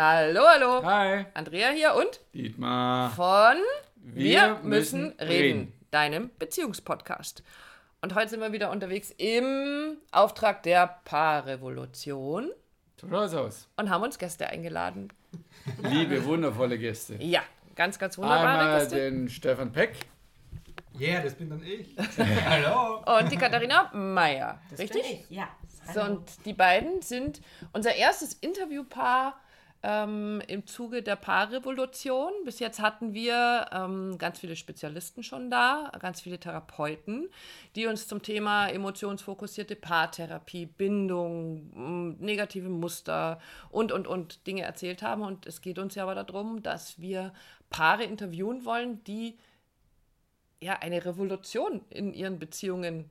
Hallo, hallo. Hi. Andrea hier und Dietmar. von Wir müssen reden. deinem Beziehungspodcast. Und heute sind wir wieder unterwegs im Auftrag der Paarrevolution aus. und haben uns Gäste eingeladen. Liebe, wundervolle Gäste. Ja, ganz, ganz wunderbare Einmal Gäste. den Stefan Peck. Yeah, das bin dann ich. Hallo. Und die Katharina Meyer. Richtig? Bin ich, ja. So, und die beiden sind unser erstes Interviewpaar ähm, im Zuge der Paarrevolution. Bis jetzt hatten wir ähm, ganz viele Spezialisten schon da, ganz viele Therapeuten, die uns zum Thema emotionsfokussierte Paartherapie, Bindung, negative Muster und, und, und Dinge erzählt haben. Und es geht uns ja aber darum, dass wir Paare interviewen wollen, die ja eine Revolution in ihren Beziehungen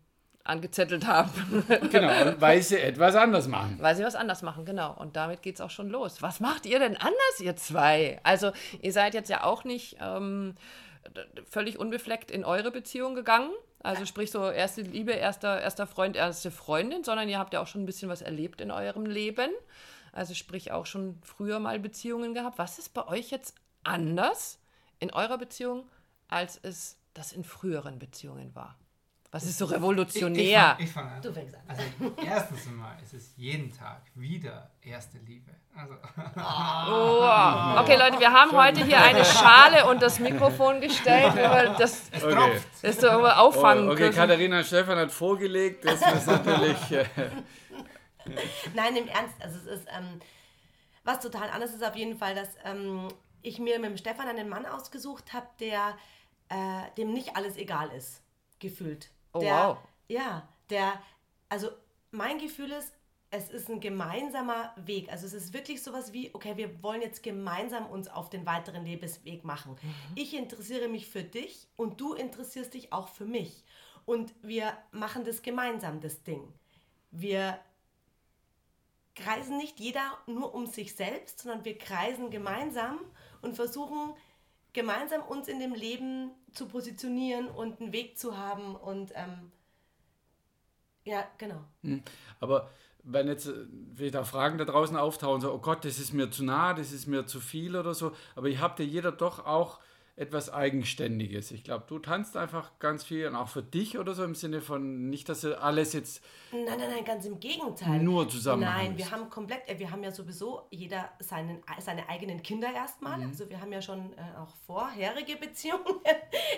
angezettelt haben. Genau, weil sie etwas anders machen. Weil sie was anders machen, genau. Und damit geht es auch schon los. Was macht ihr denn anders, ihr zwei? Also, ihr seid jetzt ja auch nicht ähm, völlig unbefleckt in eure Beziehung gegangen. Also, sprich, so erste Liebe, erster, erster Freund, erste Freundin, sondern ihr habt ja auch schon ein bisschen was erlebt in eurem Leben. Also, sprich, auch schon früher mal Beziehungen gehabt. Was ist bei euch jetzt anders in eurer Beziehung, als es das in früheren Beziehungen war? Was ist so revolutionär? Ich, fange fang an. Du fängst an. Also, erstens einmal ist es jeden Tag wieder erste Liebe. Also, Oh. Okay, Leute, wir haben heute hier eine Schale und das Mikrofon gestellt, weil das es Okay. ist so auffangen Oh, okay. Katharina Stefan hat vorgelegt. Das ist natürlich. Äh, Nein, im Ernst, also es ist, ähm, was total anders ist auf jeden Fall, dass ähm, ich mir mit dem Stefan einen Mann ausgesucht habe, der äh, dem nicht alles egal ist, gefühlt. Oh, der, wow. Ja, der, also mein Gefühl ist, es ist ein gemeinsamer Weg. Also es ist wirklich sowas wie, okay, wir wollen jetzt gemeinsam uns auf den weiteren Lebensweg machen. Mhm. Ich interessiere mich für dich und du interessierst dich auch für mich. Und wir machen das gemeinsam, das Ding. Wir kreisen nicht jeder nur um sich selbst, sondern wir kreisen gemeinsam und versuchen gemeinsam uns in dem Leben zu positionieren und einen Weg zu haben und ähm, ja, genau. aber wenn jetzt äh, auch Fragen da draußen auftauchen, so, oh Gott, das ist mir zu nah, das ist mir zu viel oder so. Aber ihr habt ja jeder doch auch etwas Eigenständiges. Ich glaube, du tanzt einfach ganz viel und auch für dich oder so im Sinne von nicht, dass du alles jetzt Nein, nein, nein, ganz im Gegenteil. Nur zusammen Nein, wir haben komplett, äh, wir haben ja sowieso jeder seinen, seine eigenen Kinder erstmal. Mhm. Also wir haben ja schon äh, auch vorherige Beziehungen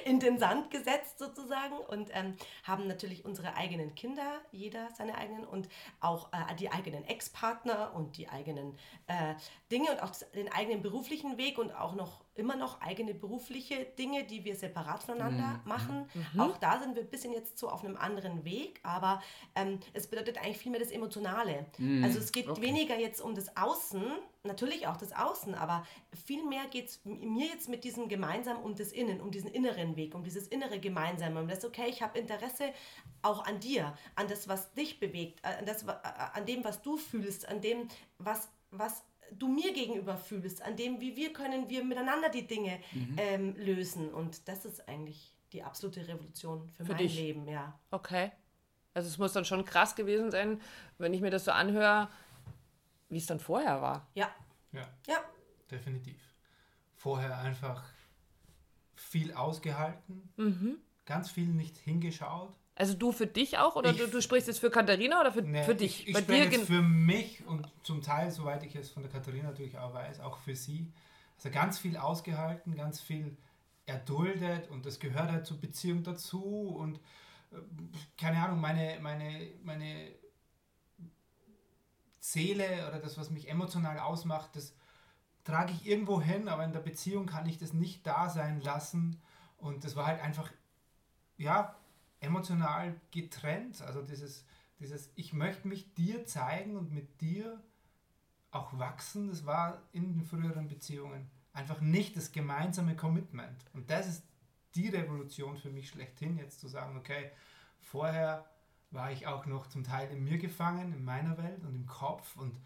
in den Sand gesetzt sozusagen und ähm, haben natürlich unsere eigenen Kinder, jeder seine eigenen und auch äh, die eigenen Ex-Partner und die eigenen äh, Dinge und auch das, den eigenen beruflichen Weg und auch noch immer noch eigene berufliche Dinge, die wir separat voneinander machen. Auch da sind wir ein bisschen jetzt so auf einem anderen Weg, aber ähm, es bedeutet eigentlich vielmehr das Emotionale. Also es geht okay. weniger jetzt um das Außen, natürlich auch das Außen, aber vielmehr geht es mir jetzt mit diesem gemeinsam um das Innen, um diesen inneren Weg, um dieses innere Gemeinsame, um das, okay, ich habe Interesse auch an dir, an das, was dich bewegt, an, das, wa- an dem, was du fühlst, an dem, was, was du mir gegenüber fühlst, an dem, wie wir können wir miteinander die Dinge ähm, lösen. Und das ist eigentlich die absolute Revolution für, Für mein dich. Leben, ja. Okay. Also es muss dann schon krass gewesen sein, wenn ich mir das so anhöre, wie es dann vorher war. Ja, Ja, ja. definitiv. Vorher einfach viel ausgehalten, ganz viel nicht hingeschaut. Also du für dich auch oder du, du sprichst jetzt für Katharina oder für, Nee, für dich? Ich, ich spreche dir jetzt für mich und zum Teil, soweit ich es von der Katharina natürlich auch weiß, auch für sie. Also ganz viel ausgehalten, ganz viel erduldet und das gehört halt zur Beziehung dazu und äh, keine Ahnung, meine, meine, meine Seele oder das, was mich emotional ausmacht, das trage ich irgendwo hin, aber in der Beziehung kann ich das nicht da sein lassen und das war halt einfach, ja, emotional getrennt. Also dieses, dieses, ich möchte mich dir zeigen und mit dir auch wachsen, das war in den früheren Beziehungen einfach nicht das gemeinsame Commitment. Und das ist die Revolution für mich schlechthin, jetzt zu sagen, okay, vorher war ich auch noch zum Teil in mir gefangen, in meiner Welt und im Kopf und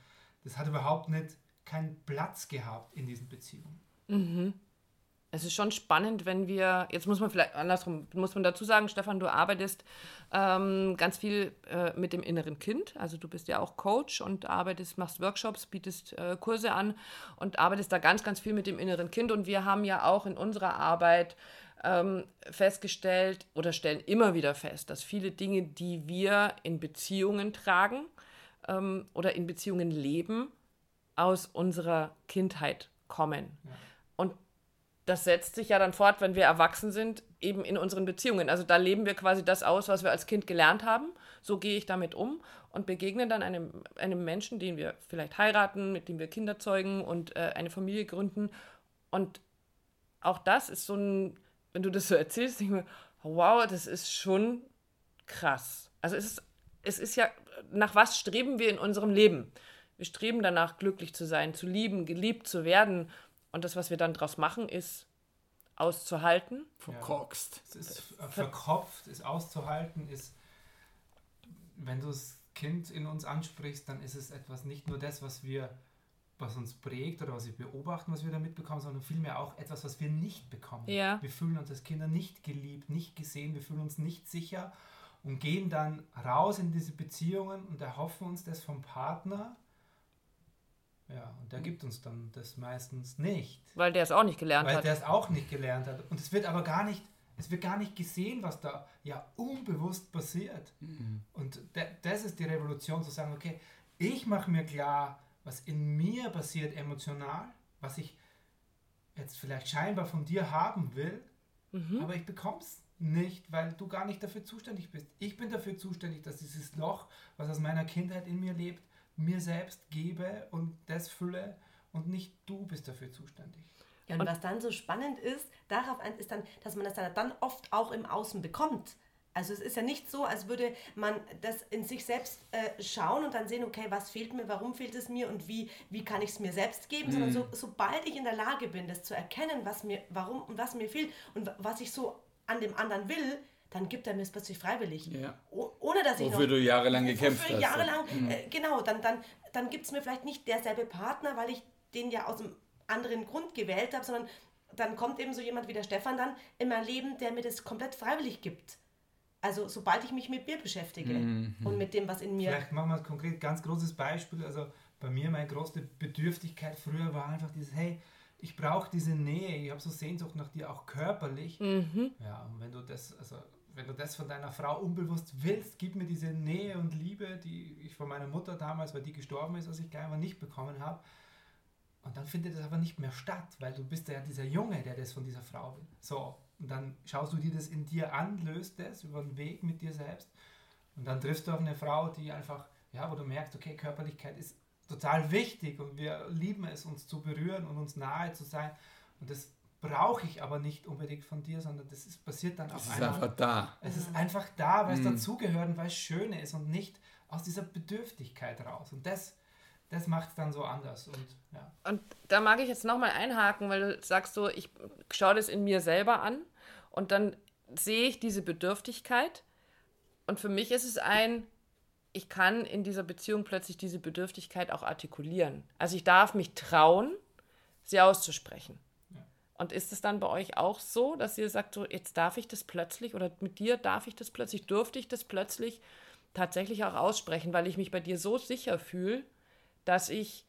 das hat überhaupt nicht keinen Platz gehabt in diesen Beziehungen. Es ist schon spannend, wenn wir, jetzt muss man vielleicht andersrum, muss man dazu sagen, Stefan, du arbeitest ähm, ganz viel äh, mit dem inneren Kind. Also du bist ja auch Coach und arbeitest, machst Workshops, bietest äh, Kurse an und arbeitest da ganz, ganz viel mit dem inneren Kind. Und wir haben ja auch in unserer Arbeit ähm, festgestellt oder stellen immer wieder fest, dass viele Dinge, die wir in Beziehungen tragen ähm, oder in Beziehungen leben, aus unserer Kindheit kommen. Ja. Und das setzt sich ja dann fort, wenn wir erwachsen sind, eben in unseren Beziehungen. Also da leben wir quasi das aus, was wir als Kind gelernt haben. So gehe ich damit um und begegne dann einem, einem Menschen, den wir vielleicht heiraten, mit dem wir Kinder zeugen und äh, eine Familie gründen. Und auch das ist so ein, wenn du das so erzählst, denke ich mir, wow, das ist schon krass. Also es ist, es ist ja, nach was streben wir in unserem Leben? Wir streben danach, glücklich zu sein, zu lieben, geliebt zu werden und das, was wir dann daraus machen, ist auszuhalten. Verkorkst. Ja, es ist verkopft, ist auszuhalten, ist, wenn du das Kind in uns ansprichst, dann ist es etwas, nicht nur das, was wir, was uns prägt oder was wir beobachten, was wir da mitbekommen, sondern vielmehr auch etwas, was wir nicht bekommen. Ja. Wir fühlen uns als Kinder nicht geliebt, nicht gesehen, wir fühlen uns nicht sicher und gehen dann raus in diese Beziehungen und erhoffen uns das vom Partner ja, und der gibt uns dann das meistens nicht. Weil der es auch nicht gelernt weil hat. Weil der es auch nicht gelernt hat. Und es wird aber gar nicht, es wird gar nicht gesehen, was da ja unbewusst passiert. Mhm. Und das ist die Revolution, zu sagen, okay, ich mache mir klar, was in mir passiert emotional, was ich jetzt vielleicht scheinbar von dir haben will, mhm. aber ich bekomme es nicht, weil du gar nicht dafür zuständig bist. Ich bin dafür zuständig, dass dieses Loch, was aus meiner Kindheit in mir lebt, mir selbst gebe und das fülle und nicht du bist dafür zuständig. Ja, und, und was dann so spannend ist, darauf ist dann, dass man das dann oft auch im Außen bekommt. Also es ist ja nicht so, als würde man das in sich selbst äh, schauen und dann sehen, okay, was fehlt mir, warum fehlt es mir und wie, wie kann ich es mir selbst geben, mhm. sondern so, sobald ich in der Lage bin, das zu erkennen, was mir, warum und was mir fehlt und was ich so an dem anderen will, dann gibt er mir es plötzlich freiwillig. Ja. ohne dass ich Wofür noch, du jahrelang gekämpft hast. Jahrelang, mhm. äh, genau, dann, dann, dann gibt es mir vielleicht nicht derselbe Partner, weil ich den ja aus einem anderen Grund gewählt habe, sondern dann kommt eben so jemand wie der Stefan dann in mein Leben, der mir das komplett freiwillig gibt. Also sobald ich mich mit mir beschäftige mhm. und mit dem, was in mir... Vielleicht machen wir ein konkret ganz großes Beispiel. Also bei mir meine große Bedürftigkeit früher war einfach dieses, hey, ich brauche diese Nähe, ich habe so Sehnsucht nach dir, auch körperlich. Mhm. Ja, und wenn du das, also wenn du das von deiner Frau unbewusst willst, gib mir diese Nähe und Liebe, die ich von meiner Mutter damals, weil die gestorben ist, als ich mal nicht bekommen habe. Und dann findet es aber nicht mehr statt, weil du bist ja dieser Junge, der das von dieser Frau will. So, und dann schaust du dir das in dir an, löst das über den Weg mit dir selbst. Und dann triffst du auf eine Frau, die einfach, ja, wo du merkst, okay, Körperlichkeit ist total wichtig und wir lieben es, uns zu berühren und uns nahe zu sein. Und das brauche ich aber nicht unbedingt von dir, sondern das ist, passiert dann auf einmal. Es ist einfach da. Es ist einfach da, weil es mhm. dazugehört und weil es schön ist und nicht aus dieser Bedürftigkeit raus. Und das, das macht es dann so anders. Und, ja. und da mag ich jetzt nochmal einhaken, weil du sagst so, ich schaue das in mir selber an und dann sehe ich diese Bedürftigkeit. Und für mich ist es ein, ich kann in dieser Beziehung plötzlich diese Bedürftigkeit auch artikulieren. Also ich darf mich trauen, sie auszusprechen. Und ist es dann bei euch auch so, dass ihr sagt, so jetzt darf ich das plötzlich oder mit dir darf ich das plötzlich, durfte ich das plötzlich tatsächlich auch aussprechen, weil ich mich bei dir so sicher fühle, dass ich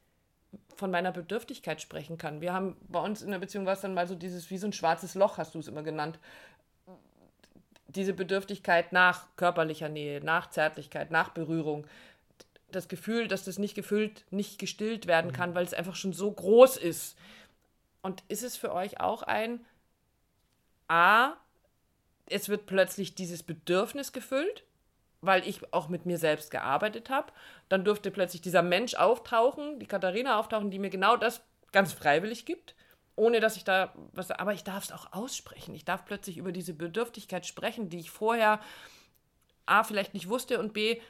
von meiner Bedürftigkeit sprechen kann. Wir haben bei uns in der Beziehung war es dann mal so dieses, wie so ein schwarzes Loch, hast du es immer genannt. Diese Bedürftigkeit nach körperlicher Nähe, nach Zärtlichkeit, nach Berührung. Das Gefühl, dass das nicht gefüllt, nicht gestillt werden mhm. kann, weil es einfach schon so groß ist und ist es für euch auch ein A, es wird plötzlich dieses Bedürfnis gefüllt, weil ich auch mit mir selbst gearbeitet habe. Dann durfte plötzlich dieser Mensch auftauchen, die Katharina auftauchen, die mir genau das ganz freiwillig gibt, ohne dass ich da was. Aber ich darf es auch aussprechen. Ich darf plötzlich über diese Bedürftigkeit sprechen, die ich vorher A vielleicht nicht wusste und B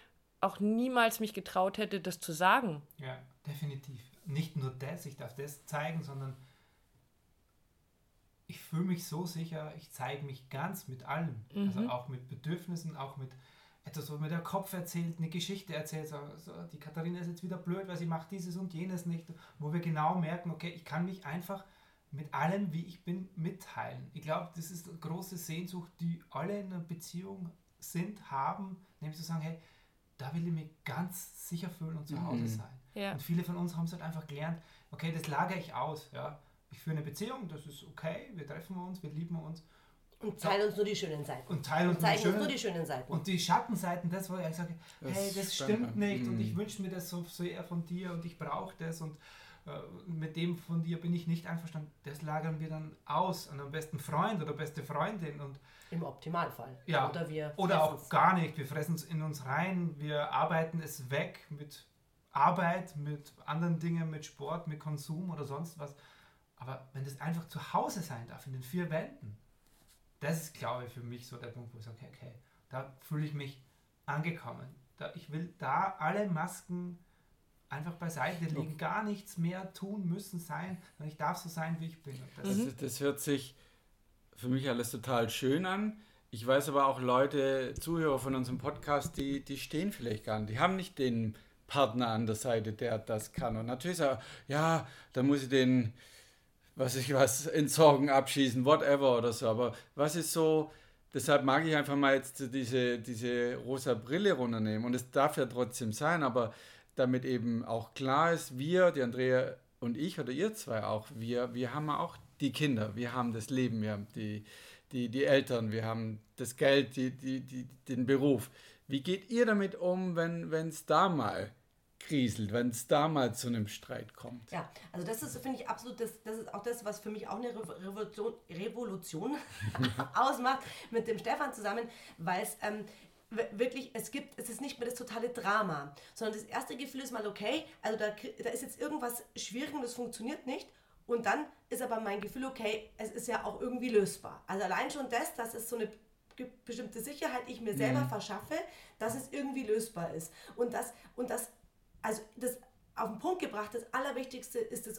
auch niemals mich getraut hätte, das zu sagen. Ja, definitiv. Nicht nur das, ich darf das zeigen, sondern ich fühle mich so sicher, ich zeige mich ganz mit allem. Also mhm. Also auch mit Bedürfnissen, auch mit etwas, wo mir der Kopf erzählt, eine Geschichte erzählt. So, so, die Katharina ist jetzt wieder blöd, weil sie macht dieses und jenes nicht. Wo wir genau merken, okay, ich kann mich einfach mit allem, wie ich bin, mitteilen. Ich glaube, das ist eine große Sehnsucht, die alle in einer Beziehung sind, haben, nämlich zu sagen, hey, da will ich mich ganz sicher fühlen und zu Hause Mhm. sein. Ja. Und viele von uns haben es halt einfach gelernt, okay, das lagere ich aus. Ja. Ich führe eine Beziehung, das ist okay, wir treffen uns, wir lieben uns Und teilen uns nur die schönen Seiten. und teilen Und uns die zeigen uns nur die schönen Seiten. und die Schattenseiten, das, wo ich sage, Das hey, das stimmt, nicht und Mhm. ich wünsche mir das so sehr von dir und ich brauche das und äh, mit dem von dir bin ich nicht einverstanden. Das lagern wir dann aus an einem besten Freund oder beste Freundin und Im Optimalfall. Ja. Oder wir oder auch gar nicht. Wir fressen es in uns rein, wir arbeiten es weg mit Arbeit, mit anderen Dingen, mit Sport, mit Konsum oder sonst was. Aber wenn das einfach zu Hause sein darf, in den vier Wänden, das ist, glaube ich, für mich so der Punkt, wo ich sage, okay, okay da fühle ich mich angekommen. Da, ich will da alle Masken einfach beiseite legen, gar nichts mehr tun müssen sein, sondern ich darf so sein, wie ich bin. Das Das, das hört sich für mich alles total schön an. Ich weiß aber auch Leute, Zuhörer von unserem Podcast, die, die stehen vielleicht gar nicht. Die haben nicht den Partner an der Seite, der das kann. Und natürlich sagen, ja, da muss ich den, was ich was, entsorgen, abschießen, whatever oder so. Aber was ist so, deshalb mag ich einfach mal jetzt diese, diese rosa Brille runternehmen. Und es darf ja trotzdem sein, aber damit eben auch klar ist, wir, die Andrea und ich oder ihr zwei auch, wir, wir haben auch die Kinder, wir haben das Leben, wir haben die, die, die Eltern, wir haben das Geld, die, die, die, den Beruf. Wie geht ihr damit um, wenn es da mal kriselt, wenn es da mal zu einem Streit kommt? Ja, also das ist, finde ich, absolut, das, das ist auch das, was für mich auch eine Revo- Revolution, Revolution ausmacht mit dem Stefan zusammen, weil es ähm, wirklich, es gibt, es ist nicht mehr das totale Drama, sondern das erste Gefühl ist mal, okay, also da, da ist jetzt irgendwas schwierig und das funktioniert nicht. Und dann ist aber mein Gefühl, okay, es ist ja auch irgendwie lösbar. Also allein schon das, dass es so eine bestimmte Sicherheit ich mir selber verschaffe, dass es irgendwie lösbar ist. Und das, und das, also das auf den Punkt gebracht, das Allerwichtigste ist das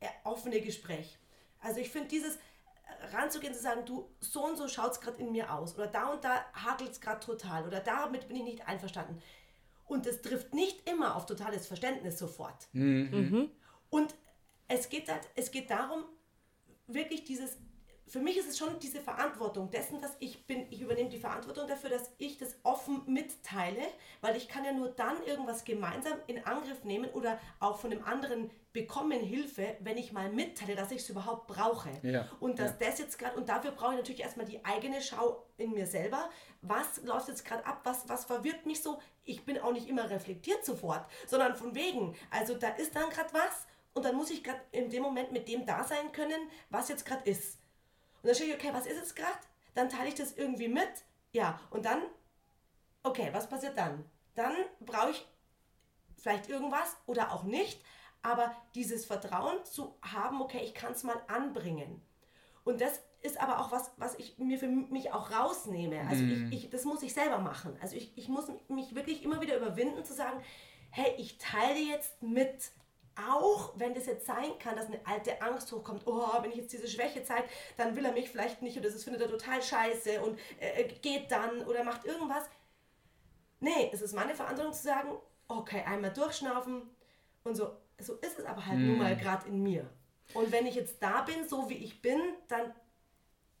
äh, offene Gespräch. Also ich finde dieses äh, ranzugehen, zu sagen, du, so und so schaut es gerade in mir aus oder da und da hakelt es gerade total oder damit bin ich nicht einverstanden. Und das trifft nicht immer auf totales Verständnis sofort. Und es geht, halt, es geht darum, wirklich dieses, für mich ist es schon diese Verantwortung dessen, dass ich bin, ich übernehme die Verantwortung dafür, dass ich das offen mitteile, weil ich kann ja nur dann irgendwas gemeinsam in Angriff nehmen oder auch von dem anderen bekommen Hilfe, wenn ich mal mitteile, dass ich es überhaupt brauche. Ja, Und dass ja. das jetzt gerade, und dafür brauche ich natürlich erstmal die eigene Schau in mir selber. Was läuft jetzt gerade ab? Was, was verwirrt mich so? Ich bin auch nicht immer reflektiert sofort, sondern von wegen. Also da ist dann gerade was und dann muss ich gerade in dem Moment mit dem da sein können, was jetzt gerade ist. Und dann schaue ich, okay, was ist jetzt gerade? Dann teile ich das irgendwie mit. Ja, und dann, okay, was passiert dann? Dann brauche ich vielleicht irgendwas oder auch nicht, aber dieses Vertrauen zu haben, okay, ich kann es mal anbringen. Und das ist aber auch was, was ich mir für mich auch rausnehme. Also ich, ich, das muss ich selber machen. Also ich, ich muss mich wirklich immer wieder überwinden zu sagen, hey, ich teile jetzt mit. Auch wenn das jetzt sein kann, dass eine alte Angst hochkommt, oh, wenn ich jetzt diese Schwäche zeige, dann will er mich vielleicht nicht oder das findet er total scheiße und äh, geht dann oder macht irgendwas. Nee, es ist meine Verantwortung zu sagen, okay, einmal durchschnaufen und so. So ist es aber halt nun mal gerade in mir. Und wenn ich jetzt da bin, so wie ich bin, dann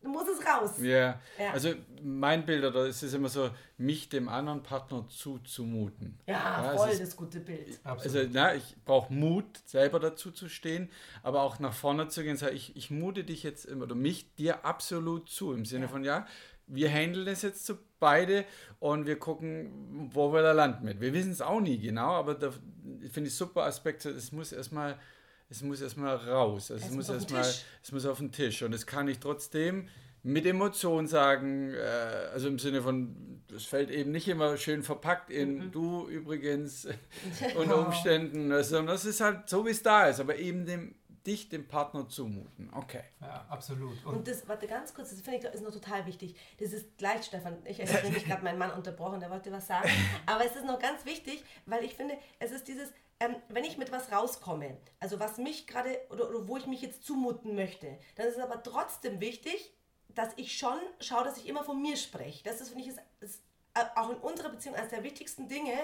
muss es raus. Ja, Ja. also mein Bild, oder es ist immer so, mich dem anderen Partner zuzumuten. Ja, es voll ist- das gute Bild. Also, na, ich brauche Mut, selber dazu zu stehen, aber auch nach vorne zu gehen und sagen, ich, ich mute dich jetzt immer oder mich dir absolut zu. Im Sinne Ja. von, ja, wir handeln das jetzt so beide und wir gucken, wo wir da landen mit. Wir wissen es auch nie genau, aber da finde ich super Aspekt, es muss erstmal. Es muss erstmal raus. Also es, Es muss muss auf den erstmal, Tisch. es muss auf den Tisch. Und das kann ich trotzdem mit Emotion sagen, äh, also im Sinne von, es fällt eben nicht immer schön verpackt in Mhm. du übrigens unter Umständen, sondern das ist halt so, wie es da ist, aber eben dem, dich dem Partner zumuten. Okay. Ja, absolut. Und, Und das, warte ganz kurz, das finde ich ist noch total wichtig. Das ist gleich, Stefan. Ich habe gerade meinen Mann unterbrochen, der wollte was sagen. Aber es ist noch ganz wichtig, weil ich finde, es ist dieses, ähm, wenn ich mit was rauskomme, also was mich gerade oder, oder wo ich mich jetzt zumuten möchte, dann ist es aber trotzdem wichtig, dass ich schon schaue, dass ich immer von mir spreche. Das ist, finde ich, ist, ist äh, auch in unserer Beziehung eines der wichtigsten Dinge,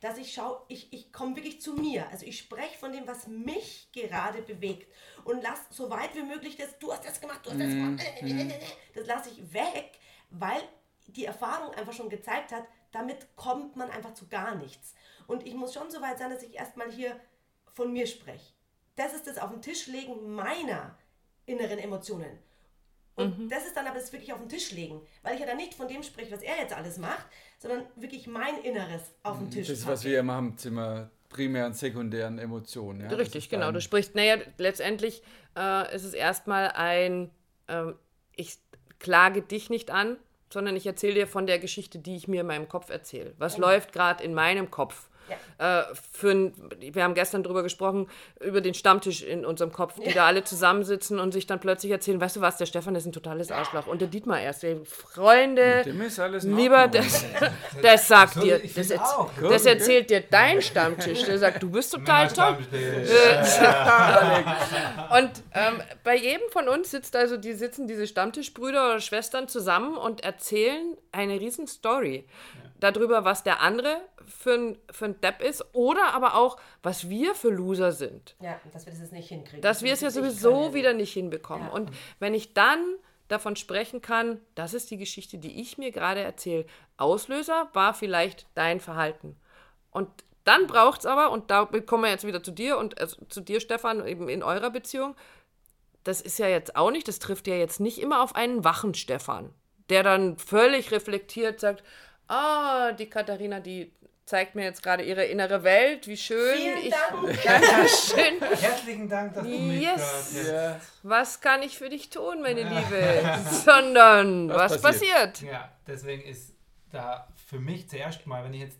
dass ich schaue, ich, ich komme wirklich zu mir. Also ich spreche von dem, was mich gerade bewegt und lass so weit wie möglich das, du hast das gemacht, du hast das gemacht, das lasse ich weg, weil die Erfahrung einfach schon gezeigt hat, damit kommt man einfach zu gar nichts. Und ich muss schon so weit sein, dass ich erstmal hier von mir spreche. Das ist das auf den Tisch legen meiner inneren Emotionen. Und mhm. das ist dann aber das wirklich auf den Tisch legen, weil ich ja dann nicht von dem spreche, was er jetzt alles macht, sondern wirklich mein Inneres auf den Tisch. Das ist, was wir immer haben, Zimmer primären, sekundären Emotionen. Ja? Richtig, genau. Du sprichst, naja, letztendlich äh, ist es erstmal ein, äh, ich klage dich nicht an, sondern ich erzähle dir von der Geschichte, die ich mir in meinem Kopf erzähle. Was mhm. läuft gerade in meinem Kopf? Ja. Äh, für ein, wir haben gestern darüber gesprochen, über den Stammtisch in unserem Kopf, die ja. da alle zusammensitzen und sich dann plötzlich erzählen, weißt du was, der Stefan ist ein totales Arschloch. Und der Dietmar erst, ey, Freunde, lieber, das, das sagt so, dir, das, erz das, erzählt dir dein Stammtisch. Der sagt, du bist total toll. und ähm, bei jedem von uns sitzt also, die sitzen diese Stammtischbrüder oder Schwestern zusammen und erzählen eine riesen Story darüber, was der andere für ein, für ein Depp ist oder aber auch, was wir für Loser sind. Ja, dass wir das nicht hinkriegen. Dass wir es ja sowieso wieder nicht hinbekommen. Ja. Und wenn ich dann davon sprechen kann, das ist die Geschichte, die ich mir gerade erzähle. Auslöser war vielleicht dein Verhalten. Und dann braucht es aber, und da kommen wir jetzt wieder zu dir und also zu dir, Stefan, eben in eurer Beziehung, das ist ja jetzt auch nicht, das trifft ja jetzt nicht immer auf einen wachen Stefan, der dann völlig reflektiert sagt, ah, die Katharina, die zeigt mir jetzt gerade ihre innere Welt, wie schön. Vielen ich, Dank. Dankeschön. Herzlichen Dank, dass du yes. mitgehört hast. Was kann ich für dich tun, meine Liebe? Sondern, was, was passiert? passiert? Ja, deswegen ist da für mich zuerst mal, wenn ich jetzt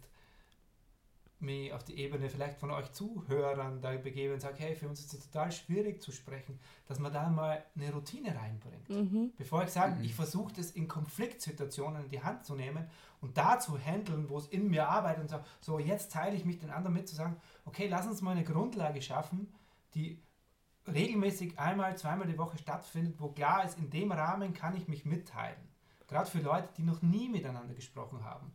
mich auf die Ebene vielleicht von euch Zuhörern da begebe und sage, hey, für uns ist es total schwierig zu sprechen, dass man da mal eine Routine reinbringt. Mhm. Bevor ich sage, mhm. ich versuche das in Konfliktsituationen in die Hand zu nehmen und da zu handeln, wo es in mir arbeitet und sage, so jetzt teile ich mich den anderen mit, zu sagen, okay, lass uns mal eine Grundlage schaffen, die regelmäßig einmal, zweimal die Woche stattfindet, wo klar ist, in dem Rahmen kann ich mich mitteilen. Gerade für Leute, die noch nie miteinander gesprochen haben.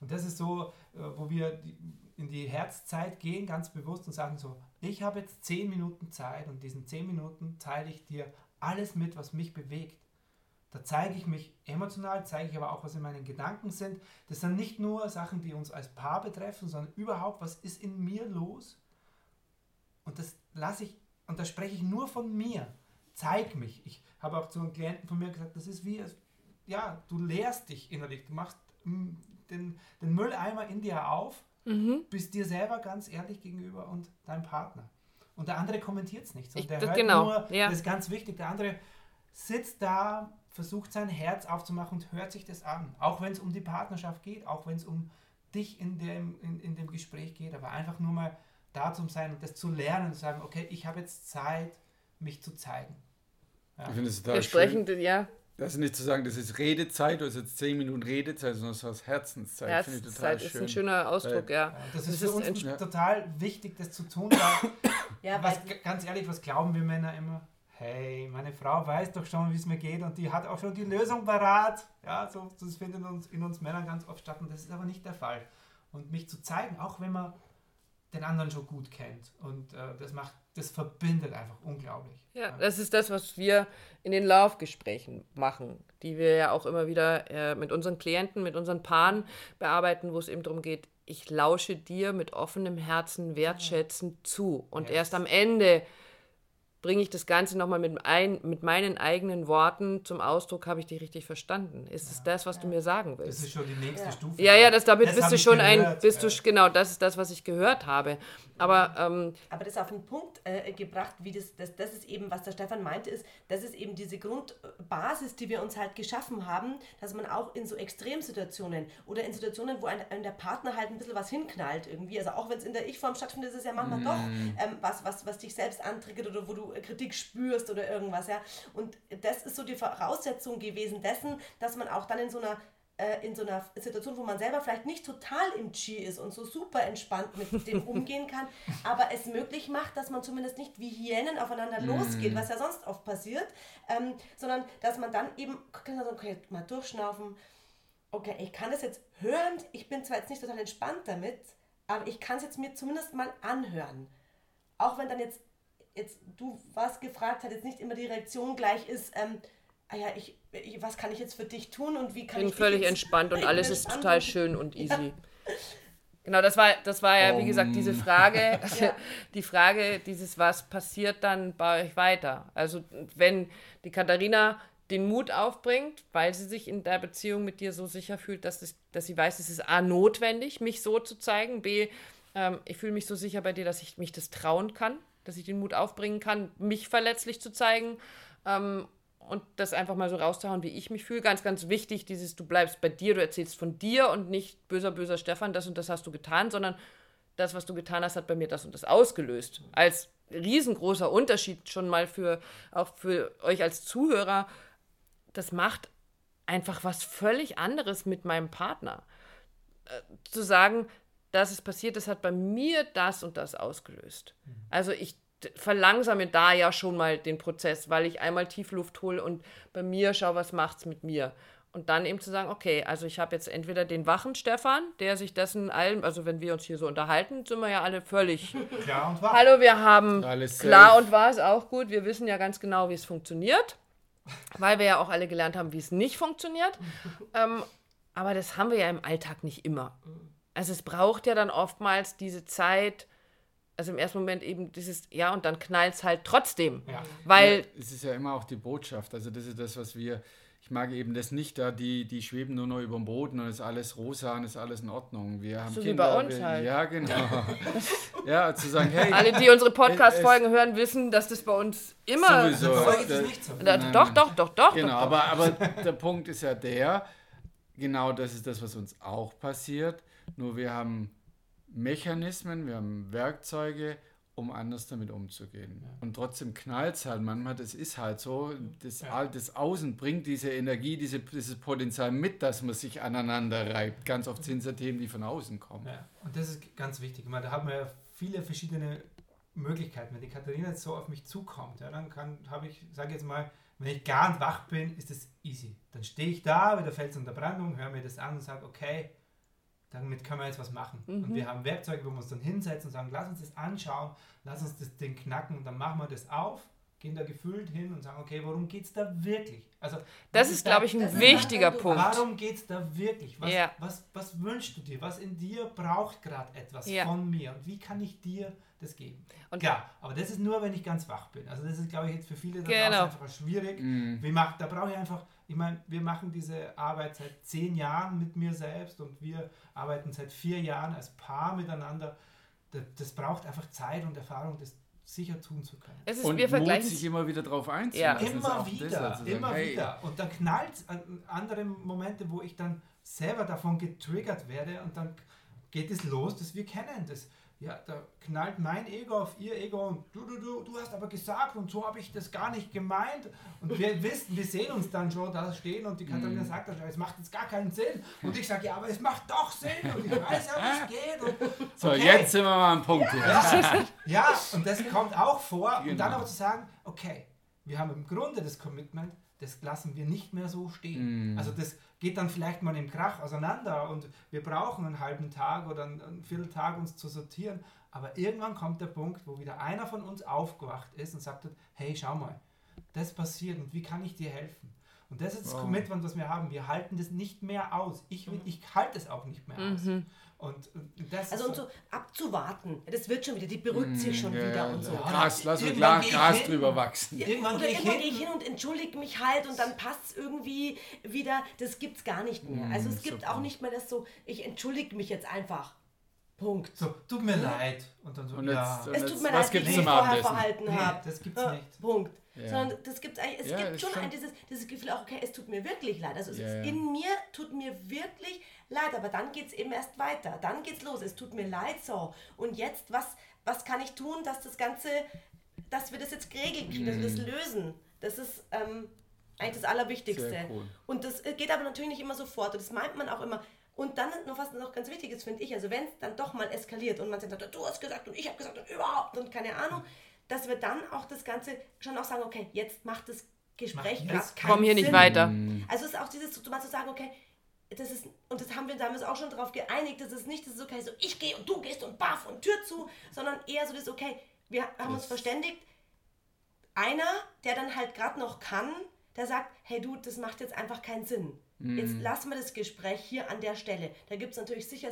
Und das ist so, äh, wo wir in die Herzzeit gehen, ganz bewusst und sagen so, ich habe jetzt zehn Minuten Zeit und diesen zehn Minuten teile ich dir alles mit, was mich bewegt. Da zeige ich mich emotional, zeige ich aber auch, was in meinen Gedanken sind. Das sind nicht nur Sachen, die uns als Paar betreffen, sondern überhaupt, was ist in mir los? Und das lasse ich, und da spreche ich nur von mir. Zeig mich. Ich habe auch zu einem Klienten von mir gesagt, das ist wie, ja, du lehrst dich innerlich. Du machst mm, den, den Mülleimer in dir auf, mhm. bist dir selber ganz ehrlich gegenüber und deinem Partner. Und der andere kommentiert es nicht. Ich, der hört genau, nur, ja. das ist ganz wichtig, der andere sitzt da, versucht sein Herz aufzumachen und hört sich das an. Auch wenn es um die Partnerschaft geht, auch wenn es um dich in dem, in, in dem Gespräch geht, aber einfach nur mal da zu sein und das zu lernen und zu sagen, okay, ich habe jetzt Zeit, mich zu zeigen. Ja. Ich finde es total Wir sprechen, schön. ja, das ist nicht zu sagen, das ist Redezeit, du hast jetzt zehn Minuten Redezeit, sondern das ist Herzenszeit. Herzenszeit ist schön. ein schöner Ausdruck, ja. Das ist das für ist uns ja. total wichtig, das zu tun. Weil, ja, was, ganz ehrlich, was glauben wir Männer immer? Hey, meine Frau weiß doch schon, wie es mir geht und die hat auch schon die Lösung parat. Ja, so, das findet uns, in uns Männern ganz oft statt und das ist aber nicht der Fall. Und mich zu zeigen, auch wenn man den anderen schon gut kennt. Und äh, das macht, das verbindet einfach unglaublich. Ja, das ist das, was wir in den Laufgesprächen machen, die wir ja auch immer wieder äh, mit unseren Klienten, mit unseren Paaren bearbeiten, wo es eben darum geht, ich lausche dir mit offenem Herzen wertschätzend zu. Und yes. erst am Ende bringe ich das Ganze nochmal mit, mit meinen eigenen Worten zum Ausdruck, habe ich dich richtig verstanden? Ist ja, es das, was ja. du mir sagen willst? Das ist schon die nächste ja. Stufe. Ja, ja, das, damit das bist du schon gehört, ein, bist du, genau, das ist das, was ich gehört habe. Aber, ähm, Aber das auf den Punkt äh, gebracht, wie das, das, das ist eben, was der Stefan meinte, ist, das ist eben diese Grundbasis, die wir uns halt geschaffen haben, dass man auch in so Extremsituationen oder in Situationen, wo ein, ein der Partner halt ein bisschen was hinknallt irgendwie, also auch wenn es in der Ich-Form stattfindet, ist es ja manchmal mm. doch ähm, was, was, was dich selbst antriggert oder wo du Kritik spürst oder irgendwas, ja. Und das ist so die Voraussetzung gewesen dessen, dass man auch dann in so einer äh, in so einer Situation, wo man selber vielleicht nicht total im Chi ist und so super entspannt mit dem umgehen kann, aber es möglich macht, dass man zumindest nicht wie Hyänen aufeinander losgeht, was ja sonst oft passiert, ähm, sondern dass man dann eben, okay, mal durchschnaufen, okay, ich kann das jetzt hören, ich bin zwar jetzt nicht total entspannt damit, aber ich kann es jetzt mir zumindest mal anhören. Auch wenn dann jetzt, jetzt du was gefragt hast, jetzt nicht immer die Reaktion gleich ist, ähm, ah ja, ich, ich, was kann ich jetzt für dich tun und wie kann bin ich dich völlig jetzt- entspannt und bin alles ist entspannt total schön und easy. Genau, das war, das war ja, wie gesagt, diese Frage, Ja. die Frage, dieses, was passiert dann bei euch weiter? Also, wenn die Katharina den Mut aufbringt, weil sie sich in der Beziehung mit dir so sicher fühlt, dass, es, dass sie weiß, es ist A, notwendig, mich so zu zeigen, B, ähm, ich fühle mich so sicher bei dir, dass ich mich das trauen kann, dass ich den Mut aufbringen kann, mich verletzlich zu zeigen ähm, und das einfach mal so rauszuhauen, wie ich mich fühle. Ganz, ganz wichtig, dieses, du bleibst bei dir, du erzählst von dir und nicht böser, böser Stefan, das und das hast du getan, sondern das, was du getan hast, hat bei mir das und das ausgelöst. Als riesengroßer Unterschied schon mal für, auch für euch als Zuhörer, das macht einfach was völlig anderes mit meinem Partner. Äh, zu sagen, das ist passiert, das hat bei mir das und das ausgelöst. Also ich verlangsame da ja schon mal den Prozess, weil ich einmal Tiefluft hole und bei mir schaue, was macht's mit mir. Und dann eben zu sagen, okay, also ich habe jetzt entweder den wachen Stefan, der sich dessen allem, also wenn wir uns hier so unterhalten, sind wir ja alle völlig Klar und wahr. Hallo, wir haben Alles klar safe. und wahr ist auch gut. Wir wissen ja ganz genau, wie es funktioniert, weil wir ja auch alle gelernt haben, wie es nicht funktioniert. ähm, aber das haben wir ja im Alltag nicht immer. Also es braucht ja dann oftmals diese Zeit, also im ersten Moment eben dieses, ja, und dann knallt es halt trotzdem. Ja. Weil, Ja, es ist ja immer auch die Botschaft. Also das ist das, was wir. Ich mag eben das nicht, da die, die schweben nur noch über dem Boden und ist alles rosa und ist alles in Ordnung. Wir haben So wie Kinder. bei uns wir, halt. Ja, genau. ja, zu sagen, hey, alle, die unsere Podcast-Folgen hören, wissen, dass das bei uns immer. sowieso. Äh, nicht so. Da, Nein, doch, nein. doch, doch, doch. Genau, doch, doch. aber, aber der Punkt ist ja der, genau das ist das, was uns auch passiert. Nur wir haben Mechanismen, wir haben Werkzeuge, um anders damit umzugehen. Und trotzdem knallt es halt manchmal, das ist halt so. Das, Ja. Das Außen bringt diese Energie, diese, dieses Potenzial mit, dass man sich aneinander reibt. Ganz oft sind es ja Themen, die von außen kommen. Ja, und das ist ganz wichtig. Ich meine, da haben wir ja viele verschiedene Möglichkeiten. Wenn die Katharina jetzt so auf mich zukommt, ja, dann kann, habe ich, sage jetzt mal, wenn ich gar nicht wach bin, ist das easy. Dann stehe ich da, wieder Fels unter Brandung, höre mir das an und sage, okay, damit können wir jetzt was machen. Und wir haben Werkzeuge, wo wir uns dann hinsetzen und sagen, lass uns das anschauen, lass uns das Ding knacken und dann machen wir das auf, gehen da gefühlt hin und sagen, okay, worum geht es da wirklich? Also, Das was ist, da- glaube ich, ein wichtiger Punkt. Warum geht es da wirklich? Was, Ja. was, was wünschst du dir? Was in dir braucht gerade etwas Ja. von mir? Und wie kann ich dir das geben? Und- Klar, aber das ist nur, wenn ich ganz wach bin. Also das ist, glaube ich, jetzt für viele da Genau. einfach schwierig. Wie macht, da brauche ich einfach, ich meine, wir machen diese Arbeit seit zehn Jahren mit mir selbst und wir arbeiten seit vier Jahren als Paar miteinander. Das, das braucht einfach Zeit und Erfahrung, das sicher tun zu können. Es ist, Und wir Mut, vergleichen sich immer wieder drauf Ja. einzulassen. ist Immer auch das, wieder, also sagen, immer hey, wieder. Und dann knallt es an andere Momente, wo ich dann selber davon getriggert werde und dann geht es los, dass wir kennen. Das, ja, da knallt mein Ego auf ihr Ego und du, du, du, du hast aber gesagt und so habe ich das gar nicht gemeint. Und wir wissen, wir sehen uns dann schon da stehen und die Katharina sagt dann, es macht jetzt gar keinen Sinn. Und ich sage, ja, aber es macht doch Sinn und ich weiß ja, wie es geht. Und, So, okay. jetzt sind wir mal am Punkt hier. Ja, und das kommt auch vor. Und dann Genau. auch zu sagen, okay, wir haben im Grunde das Commitment, das lassen wir nicht mehr so stehen. Mm. Also das geht dann vielleicht mal im Krach auseinander und wir brauchen einen halben Tag oder einen, einen Vierteltag uns zu sortieren. Aber irgendwann kommt der Punkt, wo wieder einer von uns aufgewacht ist und sagt, hey, schau mal, das passiert und wie kann ich dir helfen? Und das ist das Wow. Commitment, was wir haben. Wir halten das nicht mehr aus. Ich, will- ich halte es auch nicht mehr aus. Und, und das Also ist und so abzuwarten, das wird schon wieder, die beruhigt sich schon Ja, wieder und so. ja. Ja, Gras, lass uns irgendwann Gras, drüber wachsen. Irgendwann Oder gehe ich irgendwann hin. gehe ich hin und entschuldige mich halt und dann passt es irgendwie wieder. Das gibt's gar nicht mehr. Also es gibt super. auch nicht mehr das so, ich entschuldige mich jetzt einfach. Punkt. So, tut mir leid. Und dann so, Und ja. jetzt- Es jetzt- tut mir was leid, wie ich mich vorher verhalten Nee, habe. das gibt's Ja, nicht. Punkt. Ja. Sondern das gibt's eigentlich, es Ja, gibt schon, schon- ein, dieses, dieses Gefühl auch, okay, es tut mir wirklich leid. Also es Ja, ist ja. in mir, tut mir wirklich leid, aber dann geht es eben erst weiter. Dann geht's los. Es tut mir leid so. Und jetzt, was, was kann ich tun, dass das Ganze, dass wir das jetzt geregelt kriegen, dass wir das lösen? Das ist ähm, eigentlich das Allerwichtigste. Sehr cool. Und das äh, geht aber natürlich nicht immer sofort. Und das meint man auch immer. Und dann noch was noch ganz wichtig ist, finde ich, also wenn es dann doch mal eskaliert und man sagt, du hast gesagt und ich habe gesagt und überhaupt und keine Ahnung, dass wir dann auch das Ganze schon auch sagen, okay, jetzt macht das Gespräch Macht gerade jetzt keinen Komm hier nicht Sinn. weiter. Mhm. Also es ist auch dieses, du mal zu sagen, okay, das ist, und das haben wir damals auch schon darauf geeinigt, das ist nicht, das ist okay, so ich gehe und du gehst und baff und Tür zu, sondern eher so das, okay, wir haben uns verständigt, einer, der dann halt gerade noch kann, der sagt, hey du, das macht jetzt einfach keinen Sinn. Jetzt lassen wir das Gespräch hier an der Stelle. Da gibt es natürlich sicher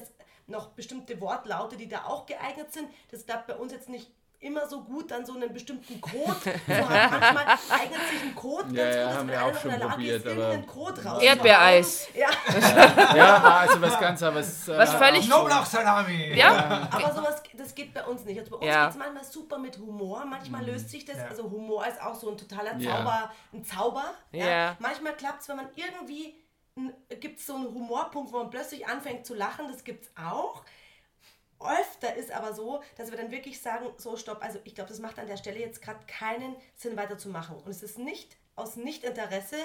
noch bestimmte Wortlaute, die da auch geeignet sind. Das klappt bei uns jetzt nicht immer so gut, dann so einen bestimmten Code. Manchmal eignet sich ein Code Ja, ganz ja, gut, dass haben wir auch schon Lage ist, probiert, aber- irgendeinen Code raus. Erdbeereis. Ja, Ja, also was ganz, aber es, äh, Was völlig- Knoblauchsalami! Ja? aber sowas, das geht bei uns nicht. Also bei uns Ja. geht es manchmal super mit Humor. Manchmal löst sich das, Ja. also Humor ist auch so ein totaler Ja. Zauber, ein Zauber. Ja. Manchmal klappt es, wenn man irgendwie, gibt es so einen Humorpunkt, wo man plötzlich anfängt zu lachen, das gibt es auch. Öfter ist aber so, dass wir dann wirklich sagen, so stopp, also ich glaube, das macht an der Stelle jetzt gerade keinen Sinn weiterzumachen. Und es ist nicht aus Nichtinteresse,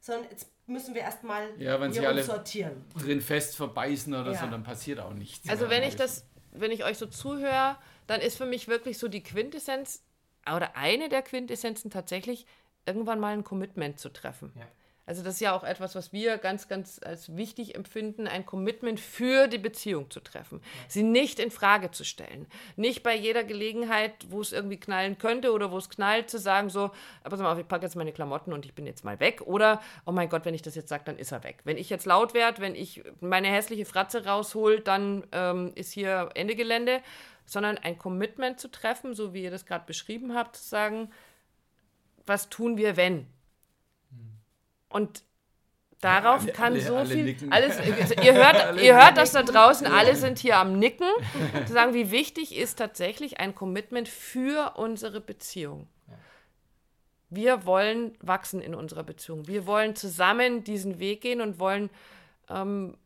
sondern jetzt müssen wir erstmal Ja, wenn sie hier alle- sortieren. drin fest verbeißen oder so, Ja. dann passiert auch nichts. Also wenn ich das, wenn ich euch so zuhöre, dann ist für mich wirklich so die Quintessenz oder eine der Quintessenzen tatsächlich, irgendwann mal ein Commitment zu treffen. Ja. Also das ist ja auch etwas, was wir ganz, ganz als wichtig empfinden, ein Commitment für die Beziehung zu treffen. Sie nicht in Frage zu stellen. Nicht bei jeder Gelegenheit, wo es irgendwie knallen könnte oder wo es knallt, zu sagen so, aber pass mal auf, ich packe jetzt meine Klamotten und ich bin jetzt mal weg. Oder, oh mein Gott, wenn ich das jetzt sage, dann ist er weg. Wenn ich jetzt laut werde, wenn ich meine hässliche Fratze raushol, dann ähm, ist hier Ende Gelände. Sondern ein Commitment zu treffen, so wie ihr das gerade beschrieben habt, zu sagen, was tun wir, wenn? Und darauf alle- kann alle- so alle viel. nicken. Alles, ihr hört, ihr hört das da draußen, alle sind hier am Nicken. Zu sagen, wie wichtig ist tatsächlich ein Commitment für unsere Beziehung. Wir wollen wachsen in unserer Beziehung. Wir wollen zusammen diesen Weg gehen und wollen ähm,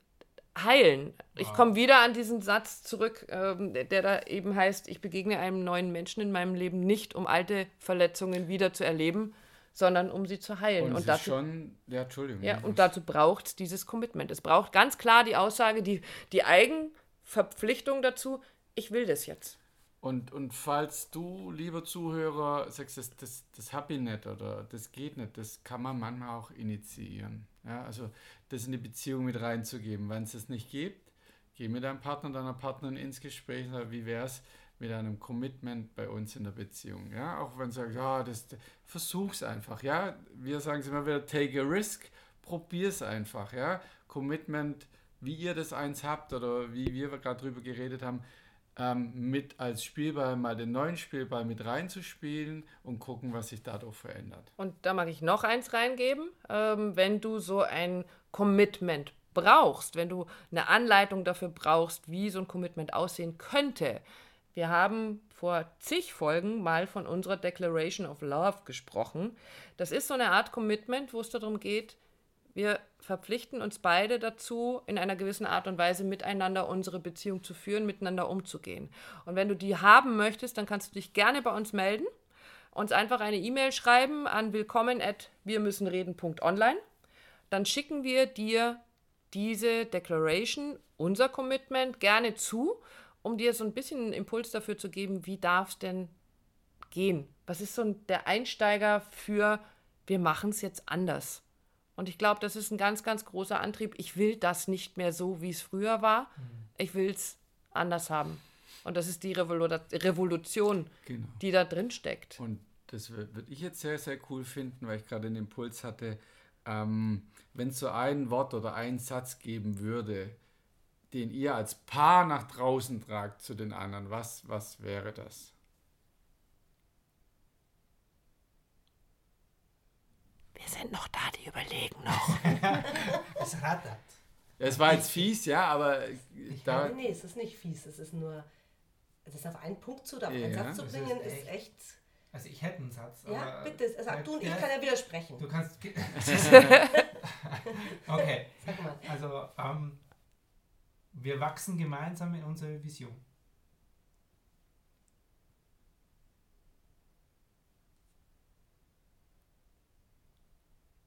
heilen. Ich komme wieder an diesen Satz zurück, ähm, der da eben heißt, ich begegne einem neuen Menschen in meinem Leben nicht, um alte Verletzungen wieder zu erleben, sondern um sie zu heilen. und, Und, dazu, schon, ja, Entschuldigung. ja, und dazu braucht es dieses Commitment. Es braucht ganz klar die Aussage, die, die Eigenverpflichtung dazu, ich will das jetzt. Und, und falls du, lieber Zuhörer, sagst, das, das, das habe ich nicht oder das geht nicht, das kann man manchmal auch initiieren. Ja, also das in die Beziehung mit reinzugeben. Wenn es das nicht gibt, geh mit deinem Partner, deiner Partnerin ins Gespräch wie wäre es mit einem Commitment bei uns in der Beziehung. Ja, auch wenn du sagst, ja, das, versuch's einfach. Ja, wir sagen es immer wieder, take a risk, probier's einfach. Ja, Commitment, wie ihr das eins habt oder wie wir gerade drüber geredet haben, ähm, mit als Spielball mal den neuen Spielball mit reinzuspielen und gucken, was sich dadurch verändert. Und da mag ich noch eins reingeben. Ähm, wenn du so ein Commitment brauchst, wenn du eine Anleitung dafür brauchst, wie so ein Commitment aussehen könnte. Wir haben vor zig Folgen mal von unserer Declaration of Love gesprochen. Das ist so eine Art Commitment, wo es darum geht, wir verpflichten uns beide dazu, in einer gewissen Art und Weise miteinander unsere Beziehung zu führen, miteinander umzugehen. Und wenn du die haben möchtest, dann kannst du dich gerne bei uns melden, uns einfach eine E-Mail schreiben an willkommen at wirmüssenreden.online. Dann schicken wir dir diese Declaration, unser Commitment, gerne zu, um dir so ein bisschen einen Impuls dafür zu geben, wie darf es denn gehen? Was ist so der Einsteiger für, wir machen es jetzt anders? Und ich glaube, das ist ein ganz, ganz großer Antrieb. Ich will das nicht mehr so, wie es früher war. Ich will es anders haben. Und das ist die Revolu Revolution, Genau. die da drin steckt. Und das würde ich jetzt sehr, sehr cool finden, weil ich gerade den Impuls hatte, ähm, wenn es so ein Wort oder einen Satz geben würde, den ihr als Paar nach draußen tragt zu den anderen, was, was wäre das? Wir sind noch da, die überlegen noch. Es rattert. Es war jetzt fies, ja, aber da, nee, nee, es ist nicht fies. Es ist nur, das auf einen Punkt zu, oder auf einen Ja, Satz zu bringen, ist ist echt. Also ich hätte einen Satz. Ja, aber bitte, sag du und ich kann ja widersprechen. Du kannst. okay, Sag mal. also ähm, wir wachsen gemeinsam in unsere Vision.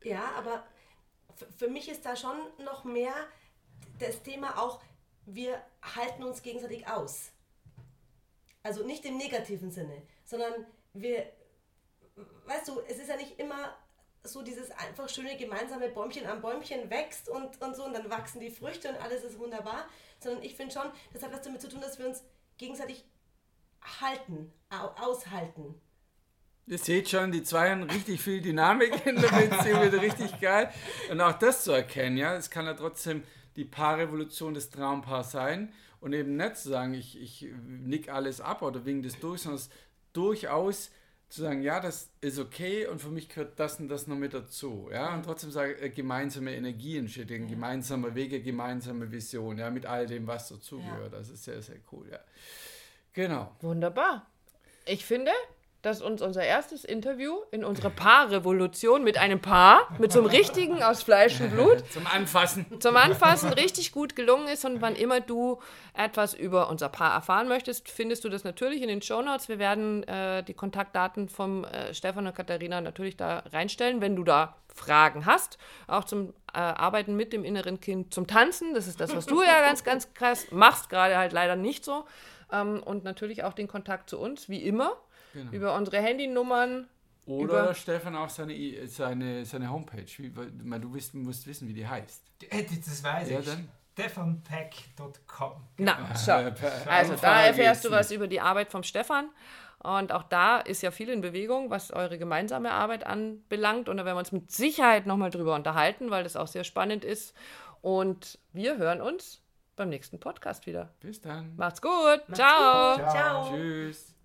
Ja, aber für mich ist da schon noch mehr das Thema auch, wir halten uns gegenseitig aus. Also nicht im negativen Sinne, sondern wir, weißt du, es ist ja nicht immer so dieses einfach schöne gemeinsame Bäumchen am Bäumchen wächst und, und so und dann wachsen die Früchte und alles ist wunderbar, sondern ich finde schon, das hat was damit zu tun, dass wir uns gegenseitig halten, aushalten. Ihr seht schon, die zwei haben richtig viel Dynamik in der Beziehung, wird richtig geil. Und auch das zu erkennen, ja, es kann ja trotzdem die Paarrevolution des Traumpaars sein und eben nicht zu sagen, ich, ich nick alles ab oder wing das durch, sondern durchaus zu sagen, ja, das ist okay und für mich gehört das und das noch mit dazu. Ja, und trotzdem sagen, äh, gemeinsame Energie entsteht, ja. gemeinsame Wege, gemeinsame Vision, ja, mit all dem, was dazugehört. Ja. Das ist sehr, sehr cool, ja. Genau. Wunderbar. Ich finde, dass uns unser erstes Interview in unserer Paarrevolution mit einem Paar, mit so einem richtigen aus Fleisch und Blut. zum Anfassen. Zum Anfassen richtig gut gelungen ist. Und wann immer du etwas über unser Paar erfahren möchtest, findest du das natürlich in den Show Notes. Wir werden äh, die Kontaktdaten vom äh, Stefan und Katharina natürlich da reinstellen, wenn du da Fragen hast. Auch zum äh, Arbeiten mit dem inneren Kind, zum Tanzen. Das ist das, was du ja ganz, ganz krass machst, gerade halt leider nicht so. Ähm, und natürlich auch den Kontakt zu uns, wie immer Genau. Über unsere Handynummern. Oder über Stefan auch seine, seine, seine Homepage. Wie, du wisst, musst wissen, wie die heißt. Äh, das weiß ja, ich. Dann? stefanpeck.com. Na, schau. Also da erfährst du was über die Arbeit vom Stefan. Und auch da ist ja viel in Bewegung, was eure gemeinsame Arbeit anbelangt. Und da werden wir uns mit Sicherheit nochmal drüber unterhalten, weil das auch sehr spannend ist. Und wir hören uns beim nächsten Podcast wieder. Bis dann. Macht's gut. Macht's Ciao. Gut. Ciao. Tschüss.